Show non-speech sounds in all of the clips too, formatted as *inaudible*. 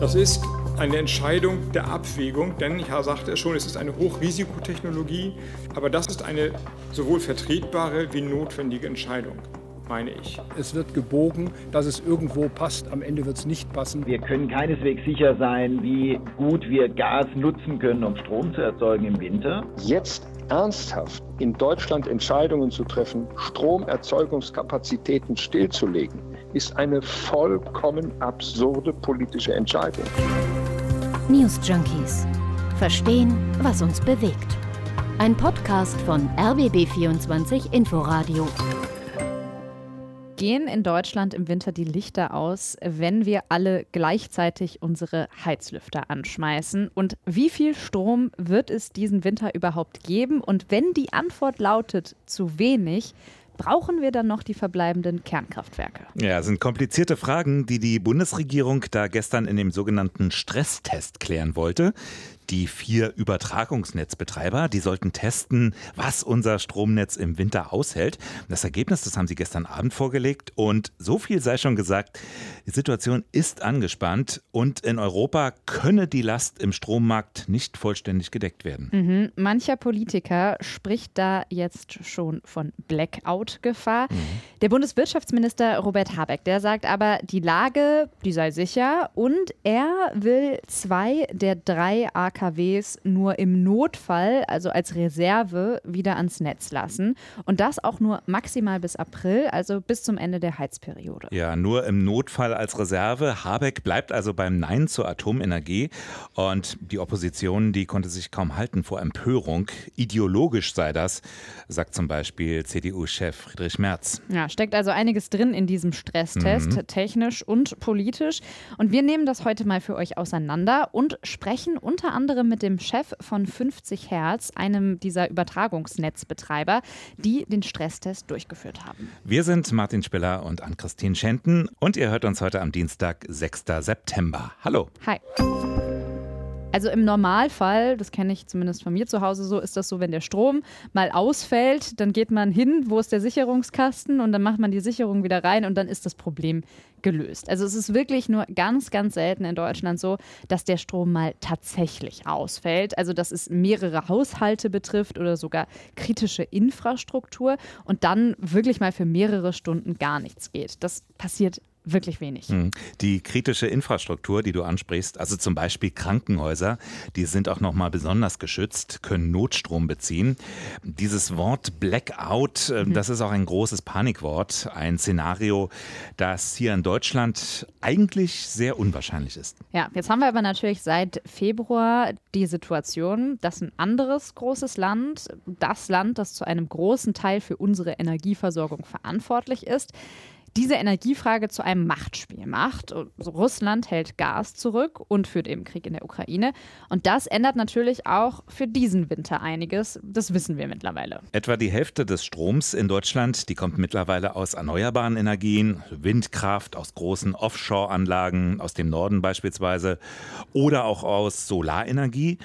Das ist eine Entscheidung der Abwägung, denn ich sagte es schon, es ist eine Hochrisikotechnologie, aber das ist eine sowohl vertretbare wie notwendige Entscheidung meine ich. Es wird gebogen, dass es irgendwo passt. Am Ende wird es nicht passen. Wir können keineswegs sicher sein, wie gut wir Gas nutzen können, um Strom zu erzeugen im Winter. Jetzt ernsthaft in Deutschland Entscheidungen zu treffen, Stromerzeugungskapazitäten stillzulegen, ist eine vollkommen absurde politische Entscheidung. News Junkies. Verstehen, was uns bewegt. Ein Podcast von RBB24 Inforadio. Gehen in Deutschland im Winter die Lichter aus, wenn wir alle gleichzeitig unsere Heizlüfter anschmeißen? Und wie viel Strom wird es diesen Winter überhaupt geben? Und wenn die Antwort lautet zu wenig, Brauchen wir dann noch die verbleibenden Kernkraftwerke? Ja, sind komplizierte Fragen, die die Bundesregierung da gestern in dem sogenannten Stresstest klären wollte die vier Übertragungsnetzbetreiber. Die sollten testen, was unser Stromnetz im Winter aushält. Das Ergebnis, das haben sie gestern Abend vorgelegt. Und so viel sei schon gesagt, die Situation ist angespannt und in Europa könne die Last im Strommarkt nicht vollständig gedeckt werden. Mhm. Mancher Politiker spricht da jetzt schon von Blackout-Gefahr. Mhm. Der Bundeswirtschaftsminister Robert Habeck, der sagt aber, die Lage, die sei sicher und er will zwei der drei AK AKWs nur im Notfall, also als Reserve, wieder ans Netz lassen. Und das auch nur maximal bis April, also bis zum Ende der Heizperiode. Ja, nur im Notfall als Reserve. Habeck bleibt also beim Nein zur Atomenergie. Und die Opposition, die konnte sich kaum halten vor Empörung. Ideologisch sei das, sagt zum Beispiel CDU-Chef Friedrich Merz. Ja, steckt also einiges drin in diesem Stresstest, mhm. technisch und politisch. Und wir nehmen das heute mal für euch auseinander und sprechen unter anderem anderem mit dem Chef von 50 Hertz, einem dieser Übertragungsnetzbetreiber, die den Stresstest durchgeführt haben. Wir sind Martin Spiller und Ann-Christine Schenten und ihr hört uns heute am Dienstag, 6. September. Hallo. Hi. Also im Normalfall, das kenne ich zumindest von mir zu Hause so, ist das so, wenn der Strom mal ausfällt, dann geht man hin, wo ist der Sicherungskasten und dann macht man die Sicherung wieder rein und dann ist das Problem gelöst. Also es ist wirklich nur ganz, ganz selten in Deutschland so, dass der Strom mal tatsächlich ausfällt. Also dass es mehrere Haushalte betrifft oder sogar kritische Infrastruktur und dann wirklich mal für mehrere Stunden gar nichts geht. Das passiert wirklich wenig. Hm. Die kritische Infrastruktur, die du ansprichst, also zum Beispiel Krankenhäuser, die sind auch noch mal besonders geschützt, können Notstrom beziehen. Dieses Wort Blackout, äh, mhm. das ist auch ein großes Panikwort, ein Szenario, das hier in Deutschland eigentlich sehr unwahrscheinlich ist. Ja, jetzt haben wir aber natürlich seit Februar die Situation, dass ein anderes großes Land, das Land, das zu einem großen Teil für unsere Energieversorgung verantwortlich ist, diese Energiefrage zu einem Machtspiel macht. Russland hält Gas zurück und führt eben Krieg in der Ukraine. Und das ändert natürlich auch für diesen Winter einiges. Das wissen wir mittlerweile. Etwa die Hälfte des Stroms in Deutschland, die kommt mittlerweile aus erneuerbaren Energien, Windkraft, aus großen Offshore-Anlagen, aus dem Norden beispielsweise oder auch aus Solarenergie.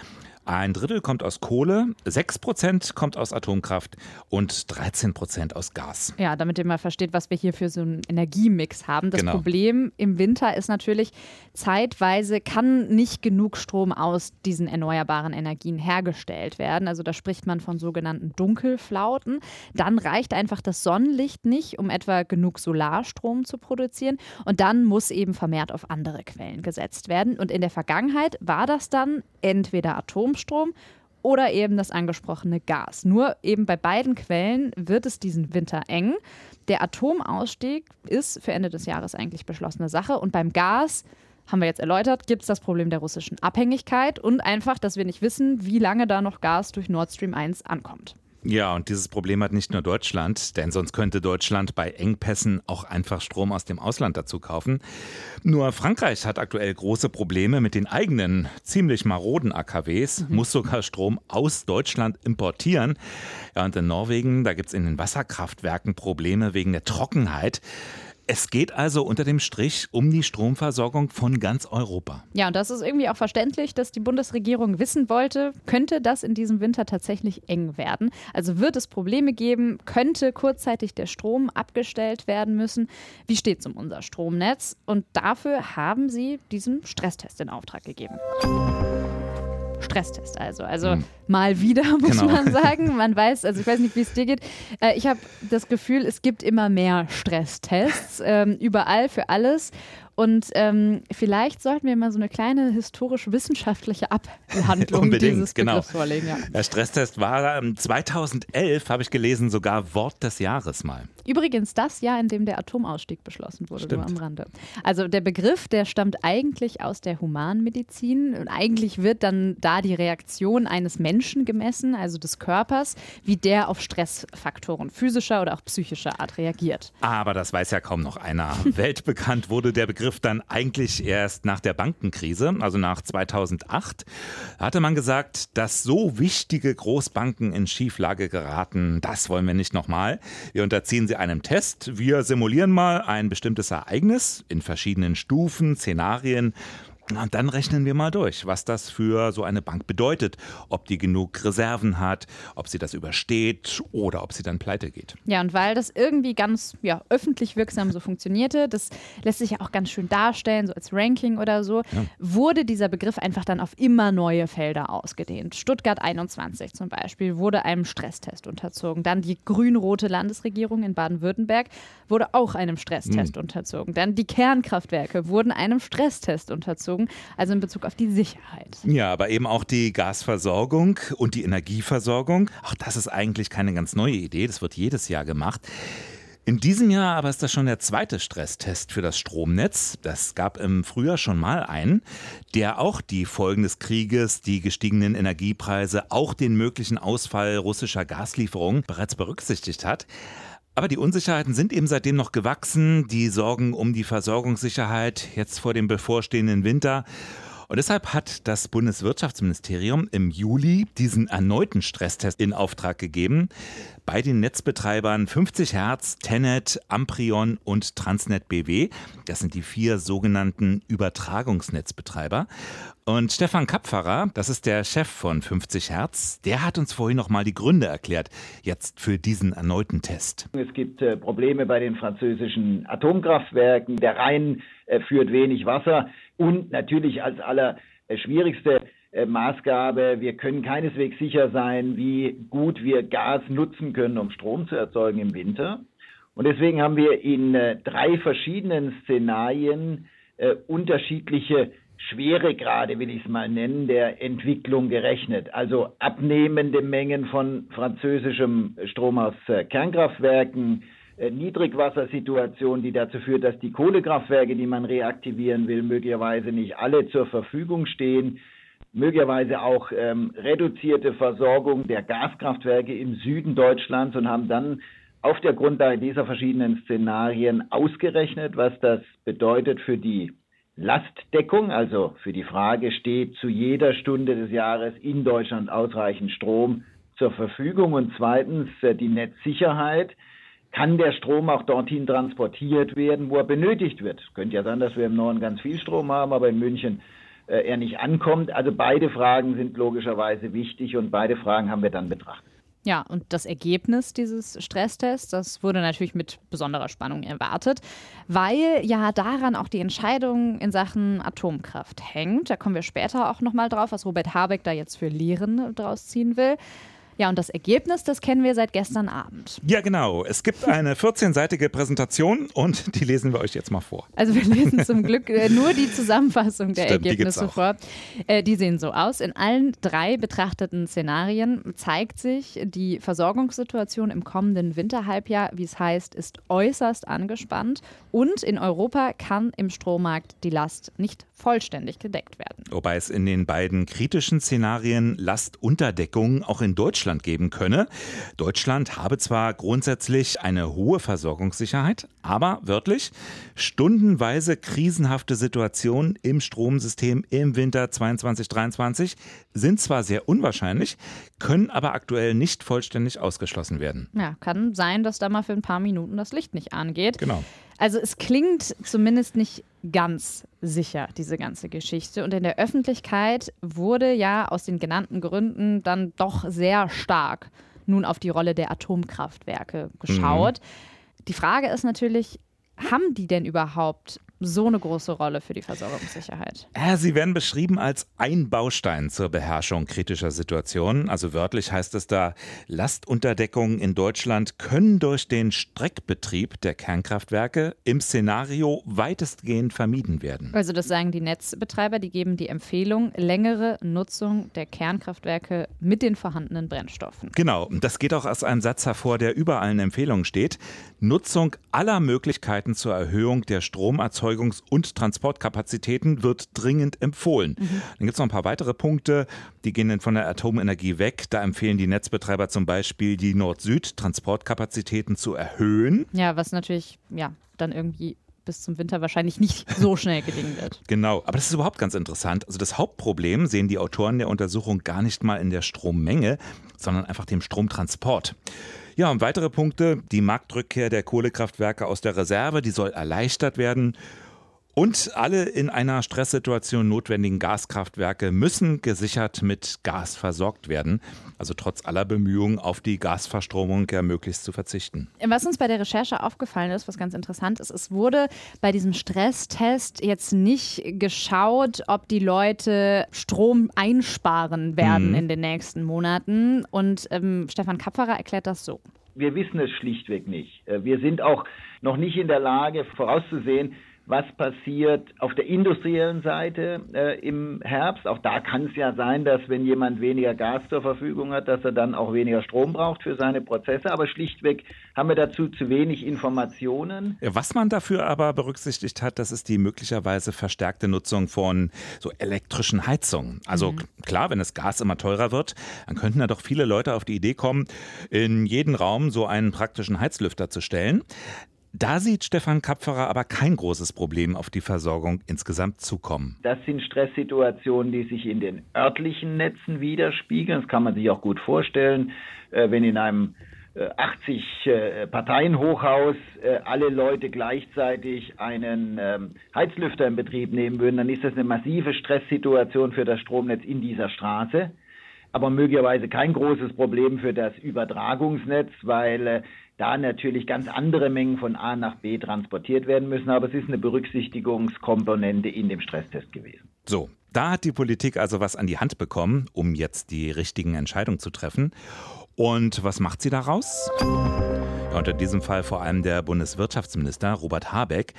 Ein Drittel kommt aus Kohle, 6 Prozent kommt aus Atomkraft und 13 Prozent aus Gas. Ja, damit ihr mal versteht, was wir hier für so einen Energiemix haben. Das genau. Problem im Winter ist natürlich, zeitweise kann nicht genug Strom aus diesen erneuerbaren Energien hergestellt werden. Also da spricht man von sogenannten Dunkelflauten. Dann reicht einfach das Sonnenlicht nicht, um etwa genug Solarstrom zu produzieren. Und dann muss eben vermehrt auf andere Quellen gesetzt werden. Und in der Vergangenheit war das dann entweder Atomstrom, Atomstrom oder eben das angesprochene Gas. Nur eben bei beiden Quellen wird es diesen Winter eng. Der Atomausstieg ist für Ende des Jahres eigentlich beschlossene Sache und beim Gas haben wir jetzt erläutert, gibt es das Problem der russischen Abhängigkeit und einfach, dass wir nicht wissen, wie lange da noch Gas durch Nord Stream 1 ankommt. Ja, und dieses Problem hat nicht nur Deutschland, denn sonst könnte Deutschland bei Engpässen auch einfach Strom aus dem Ausland dazu kaufen. Nur Frankreich hat aktuell große Probleme mit den eigenen ziemlich maroden AKWs, mhm. muss sogar Strom aus Deutschland importieren. Ja, und in Norwegen, da gibt es in den Wasserkraftwerken Probleme wegen der Trockenheit. Es geht also unter dem Strich um die Stromversorgung von ganz Europa. Ja, und das ist irgendwie auch verständlich, dass die Bundesregierung wissen wollte, könnte das in diesem Winter tatsächlich eng werden? Also wird es Probleme geben? Könnte kurzzeitig der Strom abgestellt werden müssen? Wie steht es um unser Stromnetz? Und dafür haben sie diesen Stresstest in Auftrag gegeben. Stresstest also. Also hm. mal wieder, *laughs* muss genau. man sagen. Man weiß, also ich weiß nicht, wie es dir geht. Äh, ich habe das Gefühl, es gibt immer mehr Stresstests, ähm, überall für alles. Und ähm, vielleicht sollten wir mal so eine kleine historisch-wissenschaftliche Abhandlung *laughs* dieses genau. Begriffs vorlegen. Ja. Der Stresstest war 2011, ähm, habe ich gelesen, sogar Wort des Jahres mal. Übrigens das Jahr, in dem der Atomausstieg beschlossen wurde, nur am Rande. Also der Begriff, der stammt eigentlich aus der Humanmedizin und eigentlich wird dann da die Reaktion eines Menschen gemessen, also des Körpers, wie der auf Stressfaktoren physischer oder auch psychischer Art reagiert. Aber das weiß ja kaum noch einer. *laughs* Weltbekannt wurde der Begriff dann eigentlich erst nach der Bankenkrise, also nach 2008. Da hatte man gesagt, dass so wichtige Großbanken in Schieflage geraten, das wollen wir nicht nochmal. Wir unterziehen sie einem Test. Wir simulieren mal ein bestimmtes Ereignis in verschiedenen Stufen, Szenarien und dann rechnen wir mal durch, was das für so eine Bank bedeutet. Ob die genug Reserven hat, ob sie das übersteht oder ob sie dann pleite geht. Ja, und weil das irgendwie ganz ja, öffentlich wirksam so funktionierte, das lässt sich ja auch ganz schön darstellen, so als Ranking oder so, ja. wurde dieser Begriff einfach dann auf immer neue Felder ausgedehnt. Stuttgart 21 zum Beispiel wurde einem Stresstest unterzogen. Dann die grün-rote Landesregierung in Baden-Württemberg wurde auch einem Stresstest mhm. unterzogen. Dann die Kernkraftwerke wurden einem Stresstest unterzogen bezogen, also in Bezug auf die Sicherheit. Ja, aber eben auch die Gasversorgung und die Energieversorgung. Auch das ist eigentlich keine ganz neue Idee, das wird jedes Jahr gemacht. In diesem Jahr aber ist das schon der zweite Stresstest für das Stromnetz. Das gab im Frühjahr schon mal einen, der auch die Folgen des Krieges, die gestiegenen Energiepreise, auch den möglichen Ausfall russischer Gaslieferungen bereits berücksichtigt hat. Aber die Unsicherheiten sind eben seitdem noch gewachsen. Die Sorgen um die Versorgungssicherheit jetzt vor dem bevorstehenden Winter. Und deshalb hat das Bundeswirtschaftsministerium im Juli diesen erneuten Stresstest in Auftrag gegeben bei den Netzbetreibern 50 Hertz, Tenet, Amprion und Transnet BW. Das sind die vier sogenannten Übertragungsnetzbetreiber. Und Stefan Kapferer, das ist der Chef von 50 Hertz, der hat uns vorhin noch mal die Gründe erklärt, jetzt für diesen erneuten Test. Es gibt äh, Probleme bei den französischen Atomkraftwerken. Der Rhein führt wenig Wasser und natürlich als allerschwierigste äh, Maßgabe, wir können keineswegs sicher sein, wie gut wir Gas nutzen können, um Strom zu erzeugen im Winter. Und deswegen haben wir in äh, drei verschiedenen Szenarien äh, unterschiedliche Schweregrade, will ich es mal nennen, der Entwicklung gerechnet. Also abnehmende Mengen von französischem Strom aus äh, Kernkraftwerken, äh, Niedrigwassersituation, die dazu führt, dass die Kohlekraftwerke, die man reaktivieren will, möglicherweise nicht alle zur Verfügung stehen. Möglicherweise auch ähm, reduzierte Versorgung der Gaskraftwerke im Süden Deutschlands und haben dann auf der Grundlage dieser verschiedenen Szenarien ausgerechnet, was das bedeutet für die Lastdeckung, also für die Frage, steht zu jeder Stunde des Jahres in Deutschland ausreichend Strom zur Verfügung und zweitens äh, die Netzsicherheit kann der Strom auch dorthin transportiert werden, wo er benötigt wird. Könnte ja sein, dass wir im Norden ganz viel Strom haben, aber in München äh, er nicht ankommt. Also beide Fragen sind logischerweise wichtig und beide Fragen haben wir dann betrachtet. Ja, und das Ergebnis dieses Stresstests, das wurde natürlich mit besonderer Spannung erwartet, weil ja daran auch die Entscheidung in Sachen Atomkraft hängt. Da kommen wir später auch nochmal drauf, was Robert Habeck da jetzt für Lehren draus ziehen will. Ja, und das Ergebnis, das kennen wir seit gestern Abend. Ja, genau. Es gibt eine 14-seitige Präsentation und die lesen wir euch jetzt mal vor. Also wir lesen zum Glück äh, nur die Zusammenfassung der Stimmt, Ergebnisse vor. Äh, die sehen so aus. In allen drei betrachteten Szenarien zeigt sich, die Versorgungssituation im kommenden Winterhalbjahr, wie es heißt, ist äußerst angespannt und in Europa kann im Strommarkt die Last nicht vollständig gedeckt werden. Wobei es in den beiden kritischen Szenarien Lastunterdeckung auch in Deutschland Deutschland geben könne. Deutschland habe zwar grundsätzlich eine hohe Versorgungssicherheit, aber wörtlich stundenweise krisenhafte Situationen im Stromsystem im Winter 22-23 sind zwar sehr unwahrscheinlich, können aber aktuell nicht vollständig ausgeschlossen werden. Ja, kann sein, dass da mal für ein paar Minuten das Licht nicht angeht. Genau. Also es klingt zumindest nicht ganz sicher, diese ganze Geschichte. Und in der Öffentlichkeit wurde ja aus den genannten Gründen dann doch sehr stark nun auf die Rolle der Atomkraftwerke geschaut. Mhm. Die Frage ist natürlich, haben die denn überhaupt so eine große Rolle für die Versorgungssicherheit? Ja, sie werden beschrieben als ein Baustein zur Beherrschung kritischer Situationen. Also wörtlich heißt es da, Lastunterdeckungen in Deutschland können durch den Streckbetrieb der Kernkraftwerke im Szenario weitestgehend vermieden werden. Also das sagen die Netzbetreiber, die geben die Empfehlung, längere Nutzung der Kernkraftwerke mit den vorhandenen Brennstoffen. Genau, das geht auch aus einem Satz hervor, der über allen Empfehlungen steht. Nutzung aller Möglichkeiten zur Erhöhung der Stromerzeugung Erzeugungs- und Transportkapazitäten wird dringend empfohlen. Mhm. Dann gibt es noch ein paar weitere Punkte, die gehen dann von der Atomenergie weg. Da empfehlen die Netzbetreiber zum Beispiel, die Nord-Süd-Transportkapazitäten zu erhöhen. Ja, was natürlich ja dann irgendwie bis zum Winter wahrscheinlich nicht *laughs* so schnell gelingen wird. Genau, aber das ist überhaupt ganz interessant. Also das Hauptproblem sehen die Autoren der Untersuchung gar nicht mal in der Strommenge, sondern einfach dem Stromtransport. Ja, und weitere Punkte, die Marktrückkehr der Kohlekraftwerke aus der Reserve, die soll erleichtert werden. Und alle in einer Stresssituation notwendigen Gaskraftwerke müssen gesichert mit Gas versorgt werden. Also trotz aller Bemühungen auf die Gasverstromung ja möglichst zu verzichten. Was uns bei der Recherche aufgefallen ist, was ganz interessant ist, es wurde bei diesem Stresstest jetzt nicht geschaut, ob die Leute Strom einsparen werden mhm. in den nächsten Monaten. Und ähm, Stefan Kapferer erklärt das so. Wir wissen es schlichtweg nicht. Äh, wir sind auch noch nicht in der Lage vorauszusehen, was passiert auf der industriellen Seite äh, im Herbst. Auch da kann es ja sein, dass wenn jemand weniger Gas zur Verfügung hat, dass er dann auch weniger Strom braucht für seine Prozesse. Aber schlichtweg haben wir dazu zu wenig Informationen. Was man dafür aber berücksichtigt hat, das ist die möglicherweise verstärkte Nutzung von so elektrischen Heizungen. Also mhm. klar, wenn das Gas immer teurer wird, dann könnten da doch viele Leute auf die Idee kommen, in jeden Raum so einen praktischen Heizlüfter zu stellen. Da sieht Stefan Kapferer aber kein großes Problem auf die Versorgung insgesamt zukommen. Das sind Stresssituationen, die sich in den örtlichen Netzen widerspiegeln. Das kann man sich auch gut vorstellen, äh, wenn in einem 80 äh, äh, Parteien-Hochhaus alle Leute gleichzeitig einen ähm, Heizlüfter in Betrieb nehmen würden, dann ist das eine massive Stresssituation für das Stromnetz in dieser Straße aber möglicherweise kein großes Problem für das Übertragungsnetz, weil da natürlich ganz andere Mengen von A nach B transportiert werden müssen. Aber es ist eine Berücksichtigungskomponente in dem Stresstest gewesen. So, da hat die Politik also was an die Hand bekommen, um jetzt die richtigen Entscheidungen zu treffen. Und was macht sie daraus? Ja, und in diesem Fall vor allem der Bundeswirtschaftsminister Robert Habeck.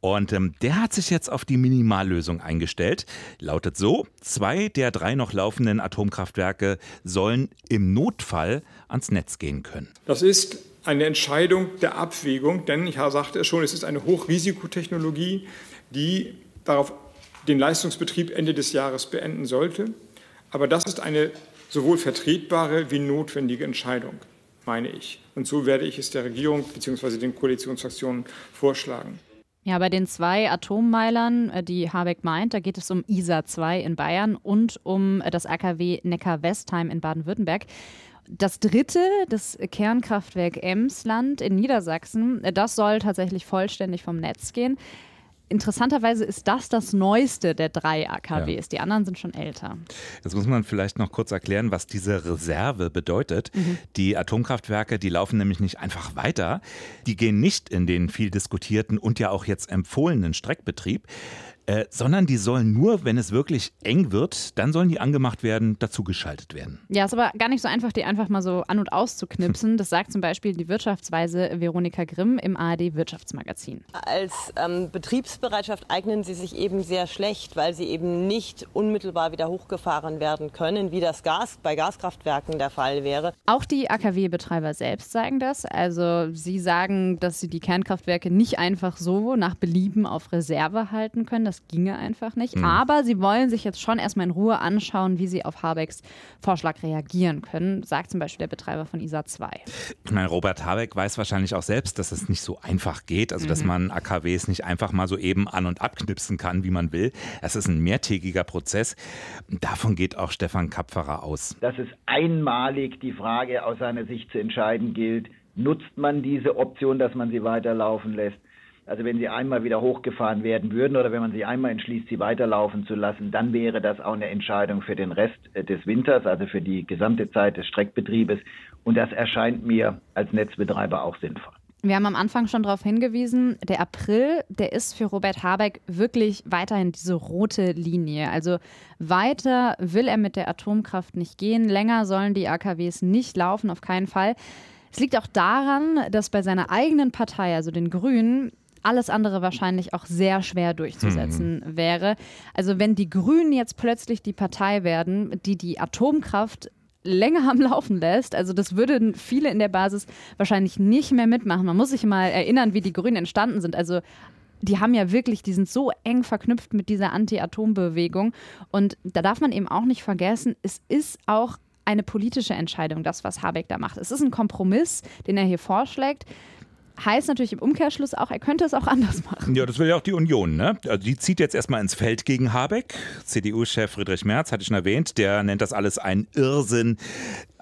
Und ähm, der hat sich jetzt auf die Minimallösung eingestellt. Lautet so, zwei der drei noch laufenden Atomkraftwerke sollen im Notfall ans Netz gehen können. Das ist eine Entscheidung der Abwägung, denn ich sagte es schon, es ist eine Hochrisikotechnologie, die darauf den Leistungsbetrieb Ende des Jahres beenden sollte. Aber das ist eine sowohl vertretbare wie notwendige Entscheidung, meine ich. Und so werde ich es der Regierung bzw. den Koalitionsfraktionen vorschlagen. Ja, bei den zwei Atommeilern, äh, die Habeck meint, da geht es um ISA 2 in Bayern und um äh, das AKW Neckar-Westheim in Baden-Württemberg. Das dritte, das Kernkraftwerk Emsland in Niedersachsen, das soll tatsächlich vollständig vom Netz gehen. Interessanterweise ist das das neueste der drei AKWs. Ja. Die anderen sind schon älter. Jetzt muss man vielleicht noch kurz erklären, was diese Reserve bedeutet. Mhm. Die Atomkraftwerke, die laufen nämlich nicht einfach weiter. Die gehen nicht in den viel diskutierten und ja auch jetzt empfohlenen Streckbetrieb. Äh, sondern die sollen nur, wenn es wirklich eng wird, dann sollen die angemacht werden, dazugeschaltet werden. Ja, ist aber gar nicht so einfach, die einfach mal so an- und auszuknipsen. *laughs* Das sagt zum Beispiel die Wirtschaftsweise Veronika Grimm im ARD Wirtschaftsmagazin. Als ähm, Betriebsbereitschaft eignen sie sich eben sehr schlecht, weil sie eben nicht unmittelbar wieder hochgefahren werden können, wie das Gas bei Gaskraftwerken der Fall wäre. Auch die AKW-Betreiber selbst sagen das. Also sie sagen, dass sie die Kernkraftwerke nicht einfach so nach Belieben auf Reserve halten können. Das das ginge einfach nicht. Mhm. Aber sie wollen sich jetzt schon erstmal in Ruhe anschauen, wie sie auf Habecks Vorschlag reagieren können, sagt zum Beispiel der Betreiber von ISA 2. Ich meine, Robert Habeck weiß wahrscheinlich auch selbst, dass es nicht so einfach geht. Also, mhm. dass man AKWs nicht einfach mal so eben an- und abknipsen kann, wie man will. Das ist ein mehrtägiger Prozess. Davon geht auch Stefan Kapferer aus. Dass es einmalig die Frage aus seiner Sicht zu entscheiden gilt, nutzt man diese Option, dass man sie weiterlaufen lässt Also wenn sie einmal wieder hochgefahren werden würden oder wenn man sich einmal entschließt, sie weiterlaufen zu lassen, dann wäre das auch eine Entscheidung für den Rest äh, des Winters, also für die gesamte Zeit des Streckbetriebes. Und das erscheint mir als Netzbetreiber auch sinnvoll. Wir haben am Anfang schon darauf hingewiesen, der April, der ist für Robert Habeck wirklich weiterhin diese rote Linie. Also weiter will er mit der Atomkraft nicht gehen, länger sollen die AKWs nicht laufen, auf keinen Fall. Es liegt auch daran, dass bei seiner eigenen Partei, also den Grünen, alles andere wahrscheinlich auch sehr schwer durchzusetzen mhm. wäre. Also wenn die Grünen jetzt plötzlich die Partei werden, die die Atomkraft länger am Laufen lässt. Also das würden viele in der Basis wahrscheinlich nicht mehr mitmachen. Man muss sich mal erinnern, wie die Grünen entstanden sind. Also die haben ja wirklich, die sind so eng verknüpft mit dieser Anti-Atom-Bewegung. Und da darf man eben auch nicht vergessen, es ist auch eine politische Entscheidung, das, was Habeck da macht. Es ist ein Kompromiss, den er hier vorschlägt. Heißt natürlich im Umkehrschluss auch, er könnte es auch *laughs* anders machen. Ja, das will ja auch die Union, ne? Also die zieht jetzt erstmal ins Feld gegen Habeck. CDU-Chef Friedrich Merz, hatte ich schon erwähnt, der nennt das alles ein Irrsinn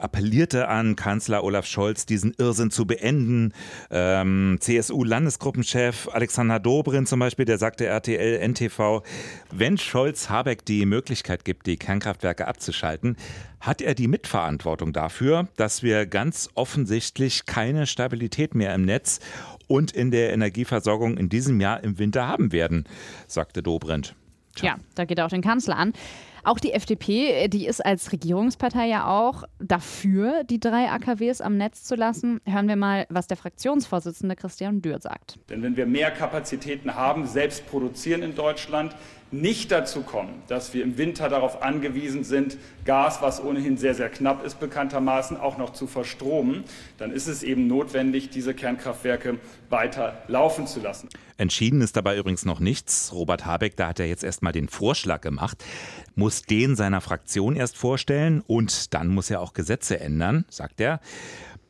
appellierte an Kanzler Olaf Scholz, diesen Irrsinn zu beenden. Ähm, CSU-Landesgruppenchef Alexander Dobrin zum Beispiel, der sagte RTL, NTV, wenn Scholz Habeck die Möglichkeit gibt, die Kernkraftwerke abzuschalten, hat er die Mitverantwortung dafür, dass wir ganz offensichtlich keine Stabilität mehr im Netz und in der Energieversorgung in diesem Jahr im Winter haben werden, sagte Dobrindt. Ja, da geht er auch den Kanzler an. Auch die FDP, die ist als Regierungspartei ja auch dafür, die drei AKWs am Netz zu lassen. Hören wir mal, was der Fraktionsvorsitzende Christian Dürr sagt. Denn wenn wir mehr Kapazitäten haben, selbst produzieren in Deutschland, nicht dazu kommen, dass wir im Winter darauf angewiesen sind, Gas, was ohnehin sehr, sehr knapp ist, bekanntermaßen auch noch zu verstromen, dann ist es eben notwendig, diese Kernkraftwerke weiter laufen zu lassen. Entschieden ist dabei übrigens noch nichts. Robert Habeck, da hat er jetzt erstmal den Vorschlag gemacht, muss den seiner Fraktion erst vorstellen und dann muss er auch Gesetze ändern, sagt er.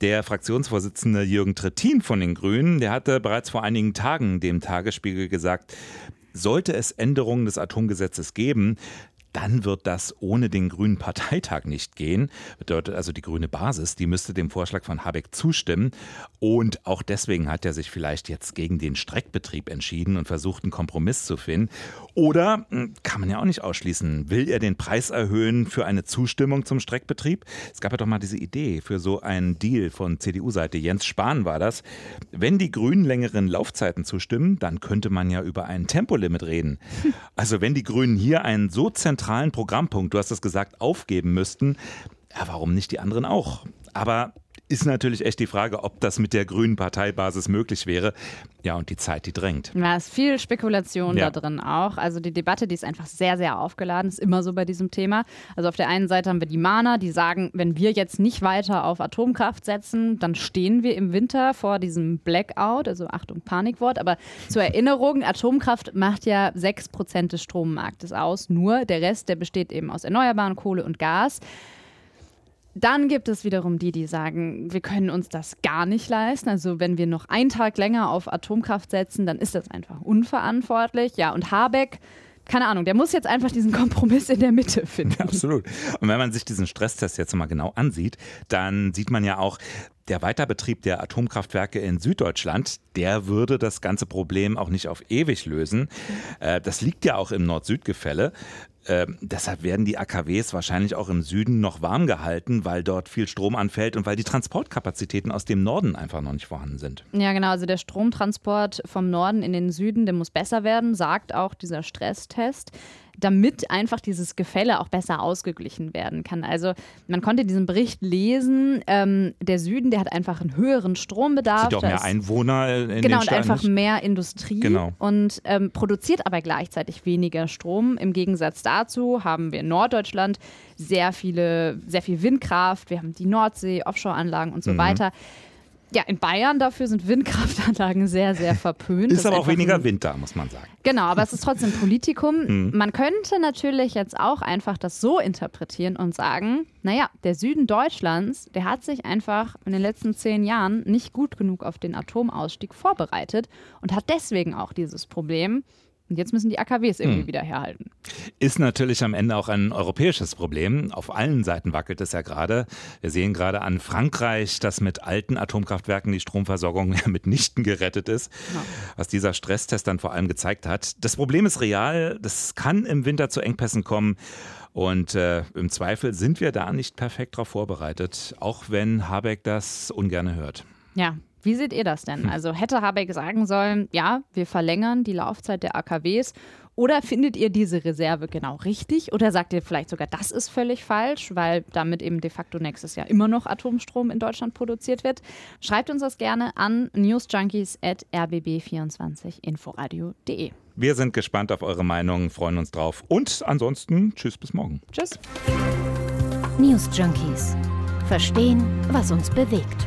Der Fraktionsvorsitzende Jürgen Trittin von den Grünen, der hatte bereits vor einigen Tagen dem Tagesspiegel gesagt, sollte es Änderungen des Atomgesetzes geben, dann wird das ohne den Grünen Parteitag nicht gehen. Bedeutet also die grüne Basis, die müsste dem Vorschlag von Habeck zustimmen. Und auch deswegen hat er sich vielleicht jetzt gegen den Streckbetrieb entschieden und versucht, einen Kompromiss zu finden. Oder, hm, kann man ja auch nicht ausschließen, will er den Preis erhöhen für eine Zustimmung zum Streckbetrieb? Es gab ja doch mal diese Idee für so einen Deal von CDU-Seite. Jens Spahn war das. Wenn die Grünen längeren Laufzeiten zustimmen, dann könnte man ja über ein Tempolimit reden. Also wenn die Grünen hier einen so zentralen Programmpunkt, du hast es gesagt, aufgeben müssten, ja, warum nicht die anderen auch? Aber ist natürlich echt die Frage, ob das mit der grünen Parteibasis möglich wäre. Ja, und die Zeit, die drängt. Ja, es ist viel Spekulation ja. da drin auch. Also die Debatte, die ist einfach sehr, sehr aufgeladen, ist immer so bei diesem Thema. Also auf der einen Seite haben wir die Mahner, die sagen, wenn wir jetzt nicht weiter auf Atomkraft setzen, dann stehen wir im Winter vor diesem Blackout, also Achtung, Panikwort. Aber zur Erinnerung, Atomkraft macht ja 6% des Strommarktes aus. Nur der Rest, der besteht eben aus erneuerbaren Kohle und Gas. Dann gibt es wiederum die, die sagen, wir können uns das gar nicht leisten. Also wenn wir noch einen Tag länger auf Atomkraft setzen, dann ist das einfach unverantwortlich. Ja, und Habeck, keine Ahnung, der muss jetzt einfach diesen Kompromiss in der Mitte *laughs* finden. Absolut. Und wenn man sich diesen Stresstest jetzt mal genau ansieht, dann sieht man ja auch, der Weiterbetrieb der Atomkraftwerke in Süddeutschland, der würde das ganze Problem auch nicht auf ewig lösen. Äh, das liegt ja auch im Nord-Süd-Gefälle. Äh, deshalb werden die AKWs wahrscheinlich auch im Süden noch warm gehalten, weil dort viel Strom anfällt und weil die Transportkapazitäten aus dem Norden einfach noch nicht vorhanden sind. Ja, genau. Also der Stromtransport vom Norden in den Süden, der muss besser werden, sagt auch dieser Stresstest damit einfach dieses Gefälle auch besser ausgeglichen werden kann. Also man konnte diesen Bericht lesen, ähm, der Süden, der hat einfach einen höheren Strombedarf. Sieht auch mehr Einwohner in Genau, und einfach mehr Industrie genau. und ähm, produziert aber gleichzeitig weniger Strom. Im Gegensatz dazu haben wir in Norddeutschland sehr viele, sehr viel Windkraft, wir haben die Nordsee, Offshore-Anlagen und so mhm. weiter. Ja, in Bayern dafür sind Windkraftanlagen sehr, sehr *laughs* verpönt. ist aber auch weniger ein, Wind da, muss man sagen. Genau, aber es ist trotzdem Politikum. *laughs* Mhm. Man könnte natürlich jetzt auch einfach das so interpretieren und sagen, naja, der Süden Deutschlands, der hat sich einfach in den letzten zehn Jahren nicht gut genug auf den Atomausstieg vorbereitet und hat deswegen auch dieses Problem. Und jetzt müssen die AKWs irgendwie hm. wieder herhalten. Ist natürlich am Ende auch ein europäisches Problem. Auf allen Seiten wackelt es ja gerade. Wir sehen gerade an Frankreich, dass mit alten Atomkraftwerken die Stromversorgung *laughs* ja mitnichten gerettet ist. Ja. Was dieser Stresstest dann vor allem gezeigt hat. Das Problem ist real. Das kann im Winter zu Engpässen kommen. Und äh, im Zweifel sind wir da nicht perfekt darauf vorbereitet, auch wenn Habeck das ungern hört. Ja, wie seht ihr das denn? Hm. Also hätte Habeck sagen sollen, ja, wir verlängern die Laufzeit der AKWs oder findet ihr diese Reserve genau richtig? Oder sagt ihr vielleicht sogar, das ist völlig falsch, weil damit eben de facto nächstes Jahr immer noch Atomstrom in Deutschland produziert wird? Schreibt uns das gerne an newsjunkies.rbb24inforadio.de. Wir sind gespannt auf eure Meinung, freuen uns drauf. Und ansonsten, tschüss bis morgen. Tschüss. News Junkies. Verstehen, was uns bewegt.